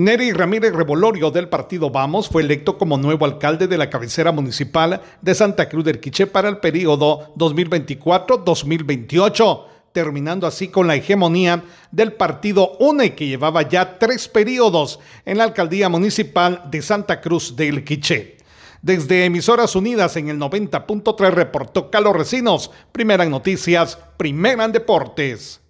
Neri Ramírez Revolorio del partido Vamos fue electo como nuevo alcalde de la cabecera municipal de Santa Cruz del Quiché para el periodo 2024-2028, terminando así con la hegemonía del partido UNE que llevaba ya tres periodos en la alcaldía municipal de Santa Cruz del Quiché. Desde Emisoras Unidas en el 90.3 reportó Carlos Recinos, primera en noticias, primera en deportes.